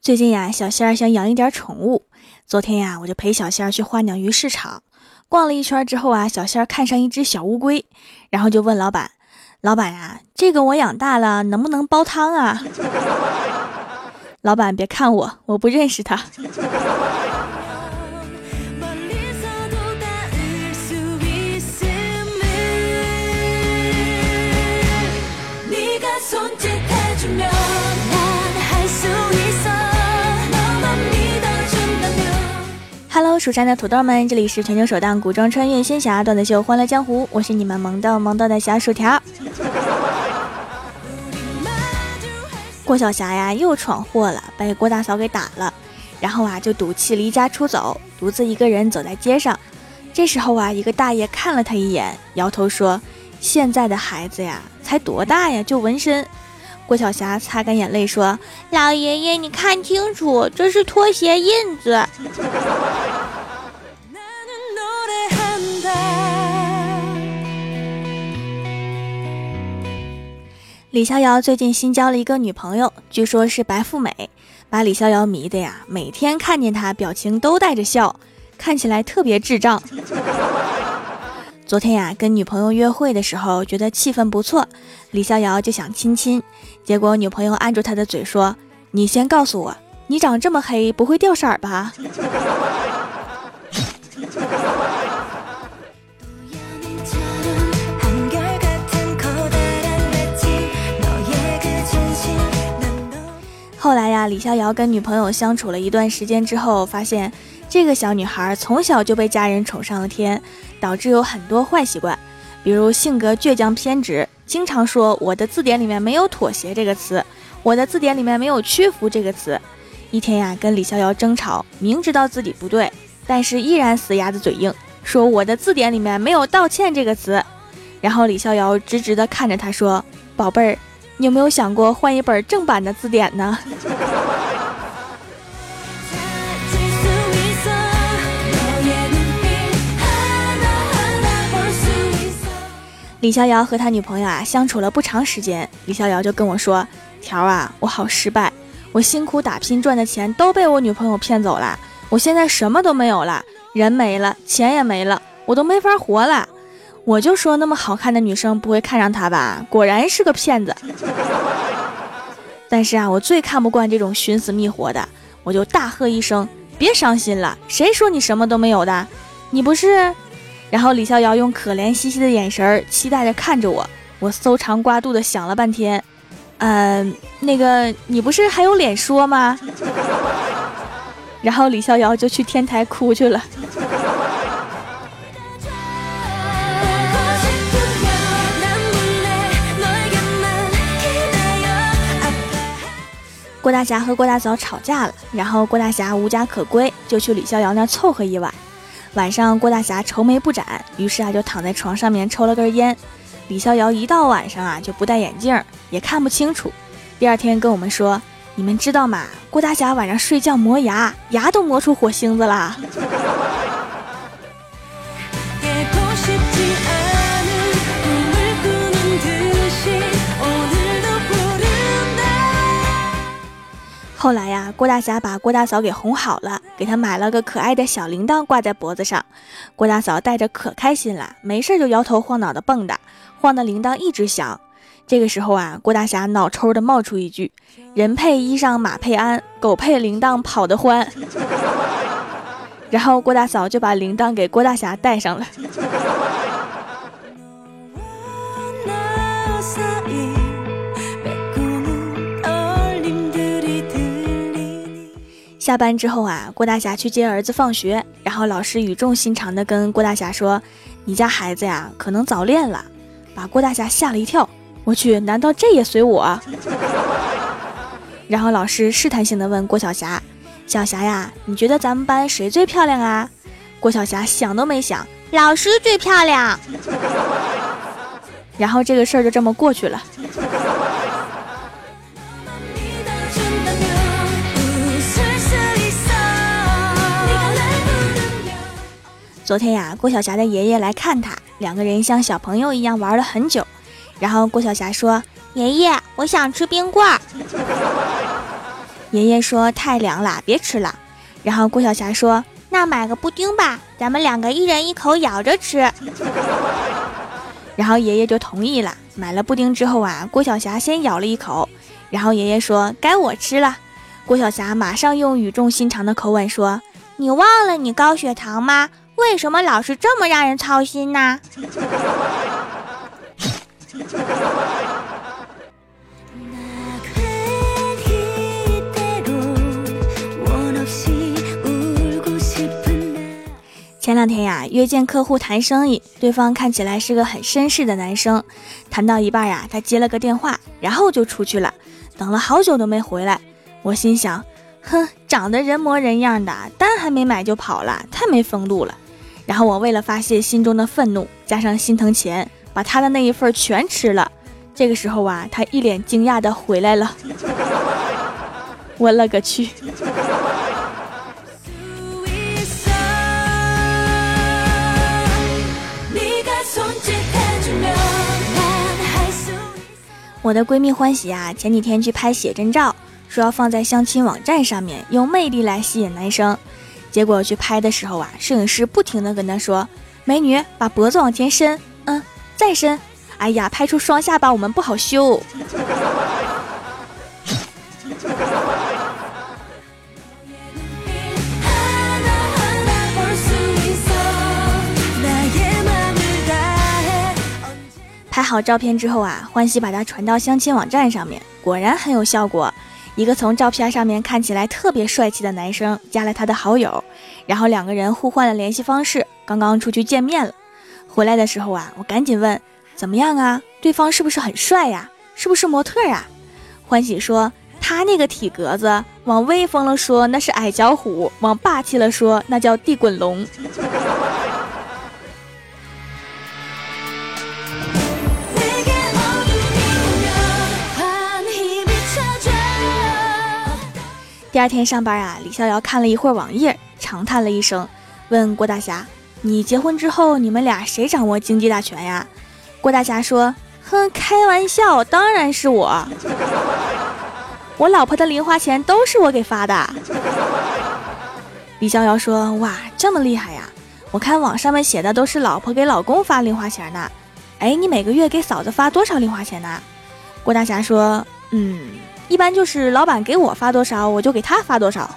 最近呀，小仙儿想养一点宠物。昨天呀，我就陪小仙儿去花鸟鱼市场逛了一圈之后啊，小仙儿看上一只小乌龟，然后就问老板：“老板呀，这个我养大了能不能煲汤啊？” 老板别看我，我不认识他。蜀山的土豆们，这里是全球首档古装穿越仙侠段子秀《欢乐江湖》，我是你们萌豆萌豆的小薯条。郭晓霞呀，又闯祸了，被郭大嫂给打了，然后啊，就赌气离家出走，独自一个人走在街上。这时候啊，一个大爷看了他一眼，摇头说：“现在的孩子呀，才多大呀，就纹身。”郭晓霞擦干眼泪说：“老爷爷，你看清楚，这是拖鞋印子。”李逍遥最近新交了一个女朋友，据说是白富美，把李逍遥迷的呀，每天看见她表情都带着笑，看起来特别智障。昨天呀，跟女朋友约会的时候，觉得气氛不错，李逍遥就想亲亲，结果女朋友按住他的嘴说：“你先告诉我，你长这么黑，不会掉色吧？” 后来呀，李逍遥跟女朋友相处了一段时间之后，发现这个小女孩从小就被家人宠上了天，导致有很多坏习惯，比如性格倔强偏执，经常说我的字典里面没有妥协这个词，我的字典里面没有屈服这个词。一天呀，跟李逍遥争吵，明知道自己不对，但是依然死鸭子嘴硬，说我的字典里面没有道歉这个词。然后李逍遥直直的看着他说：“宝贝儿。”你有没有想过换一本正版的字典呢？李逍遥和他女朋友啊相处了不长时间，李逍遥就跟我说：“条啊，我好失败，我辛苦打拼赚的钱都被我女朋友骗走了，我现在什么都没有了，人没了，钱也没了，我都没法活了。”我就说那么好看的女生不会看上他吧？果然是个骗子。但是啊，我最看不惯这种寻死觅活的，我就大喝一声：“别伤心了，谁说你什么都没有的？你不是？”然后李逍遥用可怜兮兮的眼神期待着看着我，我搜肠刮肚的想了半天，嗯，那个你不是还有脸说吗？然后李逍遥就去天台哭去了。郭大侠和郭大嫂吵架了，然后郭大侠无家可归，就去李逍遥那凑合一晚。晚上郭大侠愁眉不展，于是啊就躺在床上面抽了根烟。李逍遥一到晚上啊就不戴眼镜，也看不清楚。第二天跟我们说：“你们知道吗？郭大侠晚上睡觉磨牙，牙都磨出火星子了。”后来呀，郭大侠把郭大嫂给哄好了，给她买了个可爱的小铃铛挂在脖子上。郭大嫂戴着可开心了，没事就摇头晃脑的蹦跶，晃的铃铛一直响。这个时候啊，郭大侠脑抽的冒出一句：“人配衣裳马配鞍，狗配铃铛跑得欢。”然后郭大嫂就把铃铛给郭大侠戴上了。下班之后啊，郭大侠去接儿子放学，然后老师语重心长地跟郭大侠说：“你家孩子呀，可能早恋了。”把郭大侠吓了一跳。我去，难道这也随我？然后老师试探性地问郭晓霞：“小霞呀，你觉得咱们班谁最漂亮啊？”郭晓霞想都没想：“老师最漂亮。” 然后这个事儿就这么过去了。昨天呀，郭晓霞的爷爷来看她，两个人像小朋友一样玩了很久。然后郭晓霞说：“爷爷，我想吃冰棍儿。”爷爷说太凉了，别吃了。然后郭晓霞说：“那买个布丁吧，咱们两个一人一口咬着吃。”然后爷爷就同意了。买了布丁之后啊，郭晓霞先咬了一口，然后爷爷说：“该我吃了。”郭晓霞马上用语重心长的口吻说：“你忘了你高血糖吗？为什么老是这么让人操心呢？”前两天呀，约见客户谈生意，对方看起来是个很绅士的男生。谈到一半呀，他接了个电话，然后就出去了，等了好久都没回来。我心想，哼，长得人模人样的，单还没买就跑了，太没风度了。然后我为了发泄心中的愤怒，加上心疼钱，把他的那一份全吃了。这个时候啊，他一脸惊讶的回来了。我勒个去！我的闺蜜欢喜啊，前几天去拍写真照，说要放在相亲网站上面，用魅力来吸引男生。结果去拍的时候啊，摄影师不停的跟她说：“美女，把脖子往前伸，嗯，再伸。哎呀，拍出双下巴我们不好修。”拍好照片之后啊，欢喜把它传到相亲网站上面，果然很有效果。一个从照片上面看起来特别帅气的男生加了他的好友，然后两个人互换了联系方式，刚刚出去见面了。回来的时候啊，我赶紧问怎么样啊？对方是不是很帅呀？是不是模特啊？欢喜说他那个体格子，往威风了说那是矮脚虎，往霸气了说那叫地滚龙。第二天上班啊，李逍遥看了一会儿网页，长叹了一声，问郭大侠：“你结婚之后，你们俩谁掌握经济大权呀？”郭大侠说：“哼，开玩笑，当然是我。我老婆的零花钱都是我给发的。”李逍遥说：“哇，这么厉害呀！我看网上面写的都是老婆给老公发零花钱呢。哎，你每个月给嫂子发多少零花钱呢？”郭大侠说：“嗯。”一般就是老板给我发多少，我就给他发多少。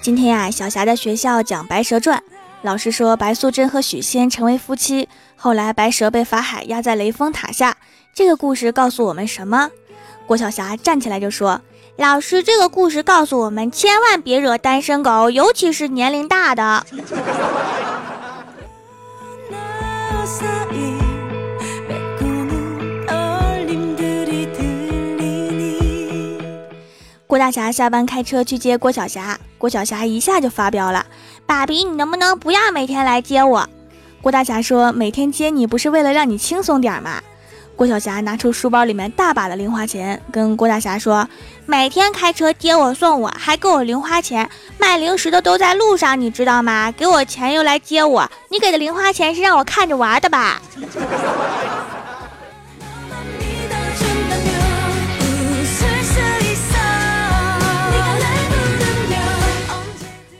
今天呀，小霞在学校讲《白蛇传》，老师说白素贞和许仙成为夫妻，后来白蛇被法海压在雷峰塔下。这个故事告诉我们什么？郭晓霞站起来就说。老师，这个故事告诉我们，千万别惹单身狗，尤其是年龄大的。郭大侠下班开车去接郭晓霞，郭晓霞一下就发飙了：“爸比，你能不能不要每天来接我？”郭大侠说：“每天接你不是为了让你轻松点吗？”郭晓霞拿出书包里面大把的零花钱，跟郭大侠说：“每天开车接我送我，还给我零花钱。卖零食的都在路上，你知道吗？给我钱又来接我，你给的零花钱是让我看着玩的吧？”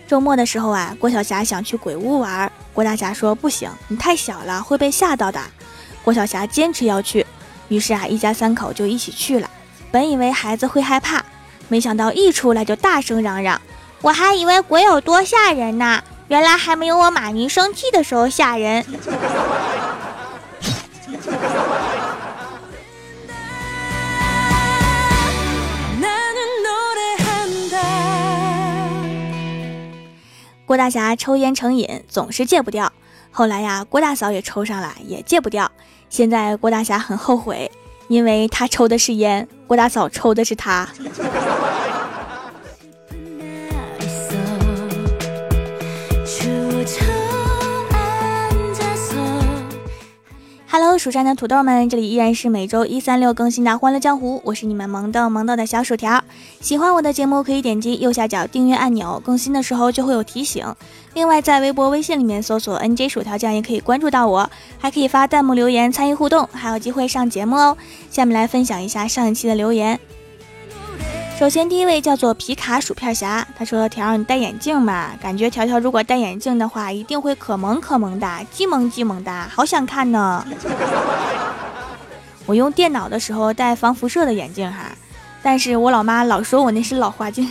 周末的时候啊，郭晓霞想去鬼屋玩，郭大侠说：“不行，你太小了，会被吓到的。”郭晓霞坚持要去，于是啊，一家三口就一起去了。本以为孩子会害怕，没想到一出来就大声嚷嚷：“我还以为鬼有多吓人呢，原来还没有我妈咪生气的时候吓人。”郭大侠抽烟成瘾，总是戒不掉。后来呀，郭大嫂也抽上了，也戒不掉。现在郭大侠很后悔，因为他抽的是烟，郭大嫂抽的是他。蜀山的土豆们，这里依然是每周一、三、六更新的《欢乐江湖》，我是你们萌豆萌豆的小薯条。喜欢我的节目，可以点击右下角订阅按钮，更新的时候就会有提醒。另外，在微博、微信里面搜索 “nj 薯条酱”也可以关注到我，还可以发弹幕留言参与互动，还有机会上节目哦。下面来分享一下上一期的留言。首先，第一位叫做皮卡薯片侠，他说：“条条，你戴眼镜吧？感觉条条如果戴眼镜的话，一定会可萌可萌的，既萌既萌的，好想看呢。我用电脑的时候戴防辐射的眼镜哈，但是我老妈老说我那是老花镜。”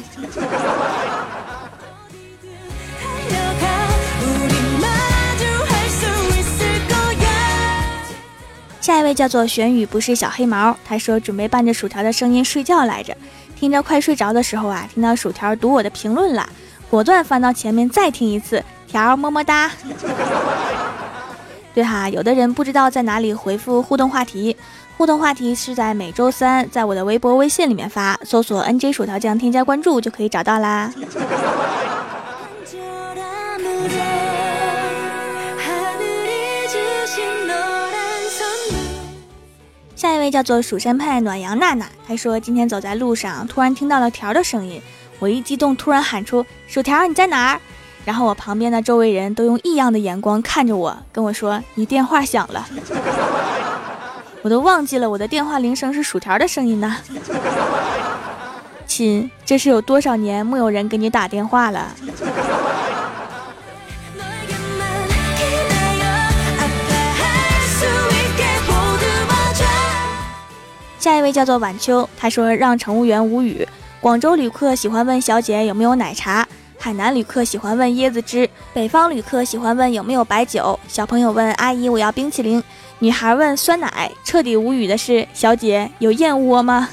下一位叫做玄宇，不是小黑毛，他说准备伴着薯条的声音睡觉来着。听着快睡着的时候啊，听到薯条读我的评论了，果断翻到前面再听一次。条么么哒。对哈，有的人不知道在哪里回复互动话题，互动话题是在每周三在我的微博、微信里面发，搜索 “nj 薯条酱”添加关注就可以找到啦。下一位叫做蜀山派暖阳娜娜，她说今天走在路上，突然听到了条的声音，我一激动，突然喊出薯条你在哪儿？然后我旁边的周围人都用异样的眼光看着我，跟我说你电话响了，我都忘记了我的电话铃声是薯条的声音呢。亲，这是有多少年没有人给你打电话了？下一位叫做晚秋，他说让乘务员无语。广州旅客喜欢问小姐有没有奶茶，海南旅客喜欢问椰子汁，北方旅客喜欢问有没有白酒。小朋友问阿姨我要冰淇淋，女孩问酸奶。彻底无语的是小姐有燕窝吗？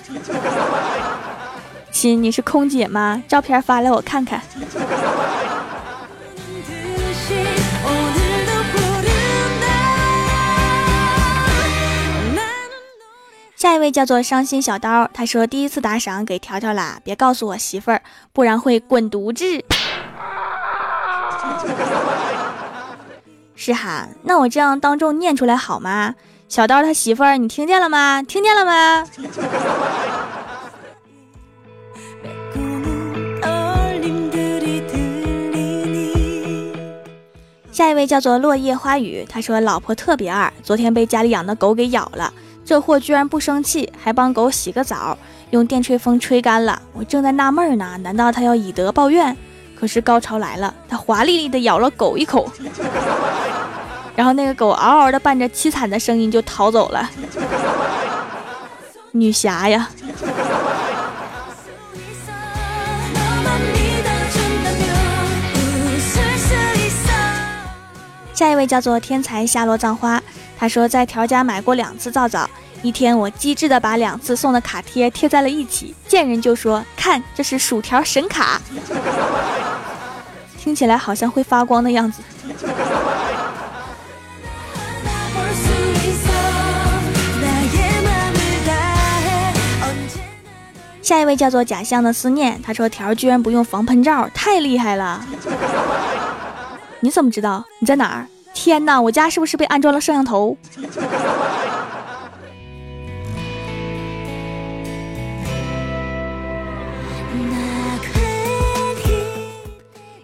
亲，你是空姐吗？照片发来我看看。下一位叫做伤心小刀，他说第一次打赏给条条啦，别告诉我媳妇儿，不然会滚犊子。是哈，那我这样当众念出来好吗？小刀他媳妇儿，你听见了吗？听见了吗？下一位叫做落叶花语，他说老婆特别二，昨天被家里养的狗给咬了。这货居然不生气，还帮狗洗个澡，用电吹风吹干了。我正在纳闷呢，难道他要以德报怨？可是高潮来了，他华丽丽的咬了狗一口，然后那个狗嗷嗷的伴着凄惨的声音就逃走了。女侠呀！下一位叫做天才夏洛葬花。他说在条家买过两次皂皂，一天我机智的把两次送的卡贴贴在了一起，见人就说看这是薯条神卡，听起来好像会发光的样子。下一位叫做假象的思念，他说条居然不用防喷罩，太厉害了。你怎么知道？你在哪儿？天哪，我家是不是被安装了摄像头？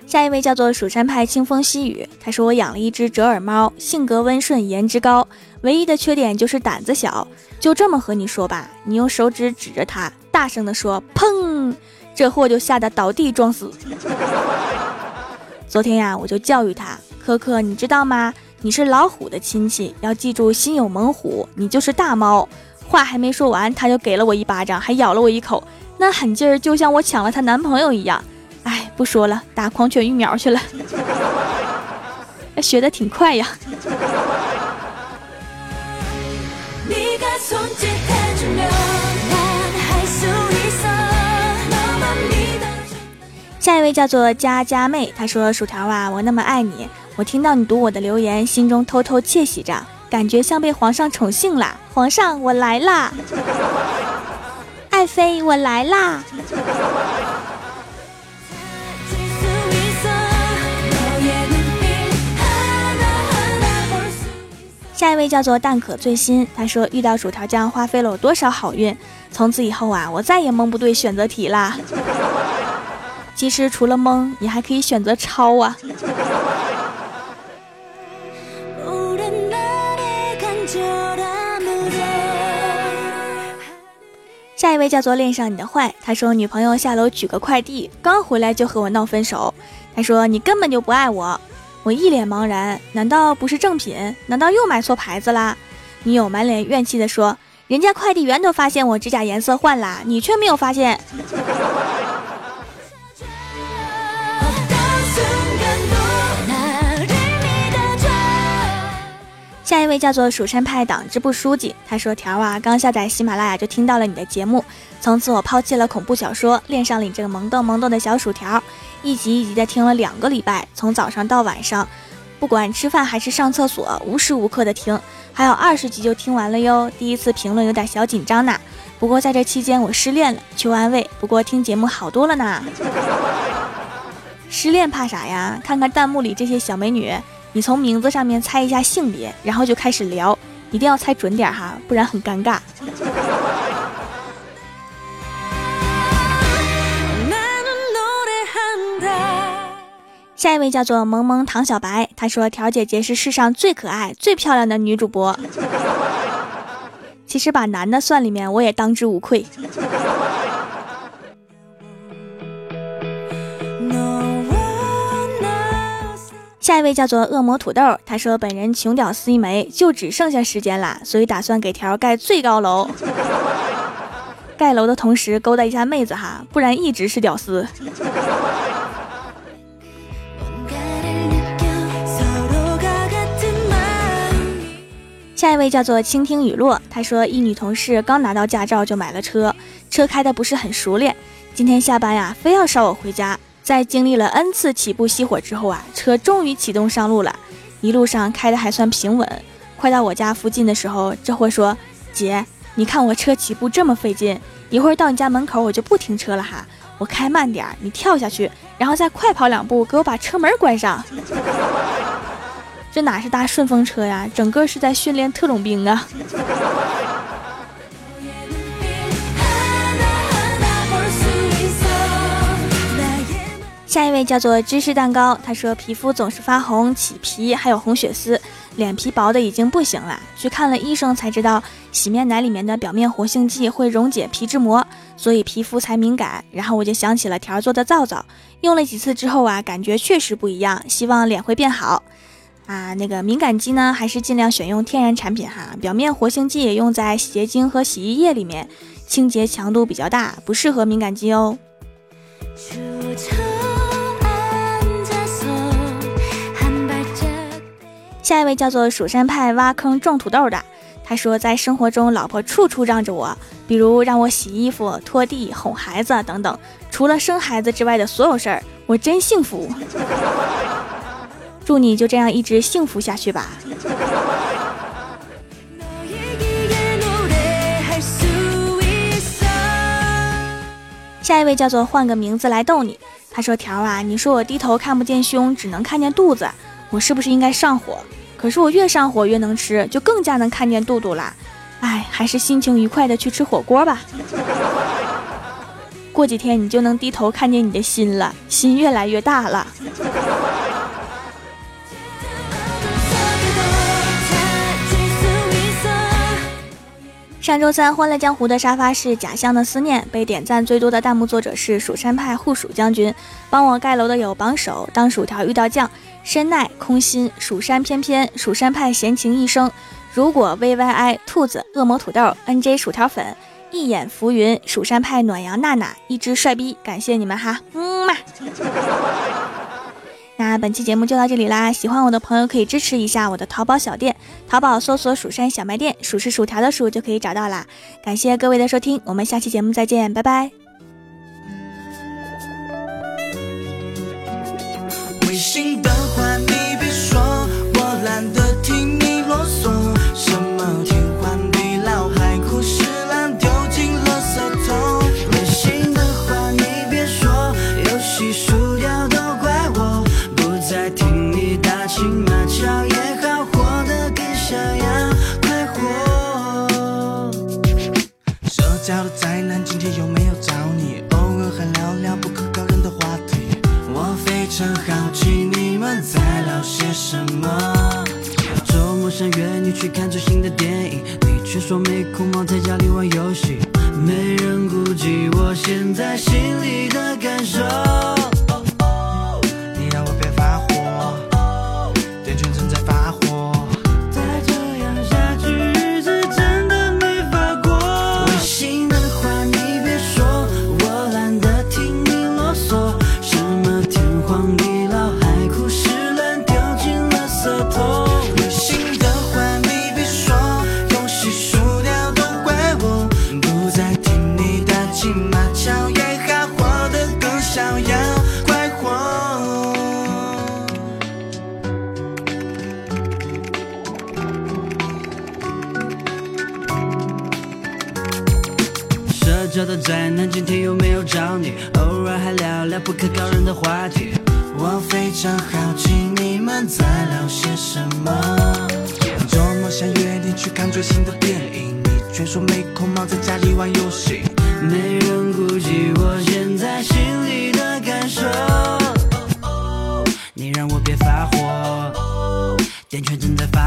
下一位叫做蜀山派清风细雨，他说我养了一只折耳猫，性格温顺，颜值高，唯一的缺点就是胆子小。就这么和你说吧，你用手指指着它，大声的说“砰”，这货就吓得倒地装死。昨天呀，我就教育他。可可，你知道吗？你是老虎的亲戚，要记住心有猛虎，你就是大猫。话还没说完，他就给了我一巴掌，还咬了我一口，那狠劲儿就像我抢了她男朋友一样。哎，不说了，打狂犬疫苗去了。学的挺快呀。下一位叫做佳佳妹，她说：“薯条啊，我那么爱你。”我听到你读我的留言，心中偷偷窃喜着，感觉像被皇上宠幸啦！皇上，我来啦！爱妃，我来啦！下一位叫做蛋可最新，他说遇到薯条酱花费了我多少好运，从此以后啊，我再也蒙不对选择题啦。其实除了蒙，你还可以选择抄啊。位叫做恋上你的坏，他说女朋友下楼取个快递，刚回来就和我闹分手。他说你根本就不爱我。我一脸茫然，难道不是正品？难道又买错牌子啦？女友满脸怨气的说：“人家快递员都发现我指甲颜色换啦，你却没有发现。”下一位叫做蜀山派党支部书记，他说：“条啊，刚下载喜马拉雅就听到了你的节目，从此我抛弃了恐怖小说，恋上了你这个萌逗萌逗的小薯条，一集一集的听了两个礼拜，从早上到晚上，不管吃饭还是上厕所，无时无刻的听，还有二十集就听完了哟。第一次评论有点小紧张呢，不过在这期间我失恋了，求安慰。不过听节目好多了呢，失恋怕啥呀？看看弹幕里这些小美女。”你从名字上面猜一下性别，然后就开始聊，一定要猜准点哈，不然很尴尬。下一位叫做萌萌唐小白，他说：“条姐姐是世上最可爱、最漂亮的女主播。”其实把男的算里面，我也当之无愧。下一位叫做恶魔土豆，他说本人穷屌丝一枚，就只剩下时间啦，所以打算给条盖最高楼。盖楼的同时勾搭一下妹子哈，不然一直是屌丝。下一位叫做倾听雨落，他说一女同事刚拿到驾照就买了车，车开的不是很熟练，今天下班呀，非要捎我回家。在经历了 N 次起步熄火之后啊，车终于启动上路了，一路上开的还算平稳。快到我家附近的时候，这货说：“姐，你看我车起步这么费劲，一会儿到你家门口我就不停车了哈，我开慢点，你跳下去，然后再快跑两步，给我把车门关上。这哪是搭顺风车呀，整个是在训练特种兵啊！”下一位叫做芝士蛋糕，他说皮肤总是发红、起皮，还有红血丝，脸皮薄的已经不行了。去看了医生才知道，洗面奶里面的表面活性剂会溶解皮脂膜，所以皮肤才敏感。然后我就想起了条做的皂皂，用了几次之后啊，感觉确实不一样，希望脸会变好。啊，那个敏感肌呢，还是尽量选用天然产品哈。表面活性剂也用在洗洁精和洗衣液里面，清洁强度比较大，不适合敏感肌哦。下一位叫做蜀山派挖坑种土豆的，他说在生活中老婆处处让着我，比如让我洗衣服、拖地、哄孩子等等，除了生孩子之外的所有事儿，我真幸福。祝你就这样一直幸福下去吧。下一位叫做换个名字来逗你，他说条啊，你说我低头看不见胸，只能看见肚子。我是不是应该上火？可是我越上火越能吃，就更加能看见肚肚啦。哎，还是心情愉快的去吃火锅吧。过几天你就能低头看见你的心了，心越来越大了。上周三，《欢乐江湖》的沙发是假象的思念，被点赞最多的弹幕作者是蜀山派护蜀将军。帮我盖楼的有榜首，当薯条遇到酱。深奈空心蜀山翩翩蜀山派闲情一生，如果 V Y I 兔子恶魔土豆 N J 薯条粉一眼浮云蜀山派暖阳娜娜一只帅逼，感谢你们哈，嗯嘛。那本期节目就到这里啦，喜欢我的朋友可以支持一下我的淘宝小店，淘宝搜索蜀山小卖店，蜀是薯条的薯就可以找到啦。感谢各位的收听，我们下期节目再见，拜拜。的话你角的灾难，今天有没有找你？偶尔还聊聊不可告人的话题。我非常好奇你们在聊些什么。周末想约你去看最新的电影，你却说没空忙在家里玩游戏。没人顾及我现在心里的感受。话解，我非常好奇你们在聊些什么。周末想约你去看最新的电影，你却说没空，忙在家里玩游戏。没人顾及我现在心里的感受。哦。你让我别发火。哦。电圈正在发。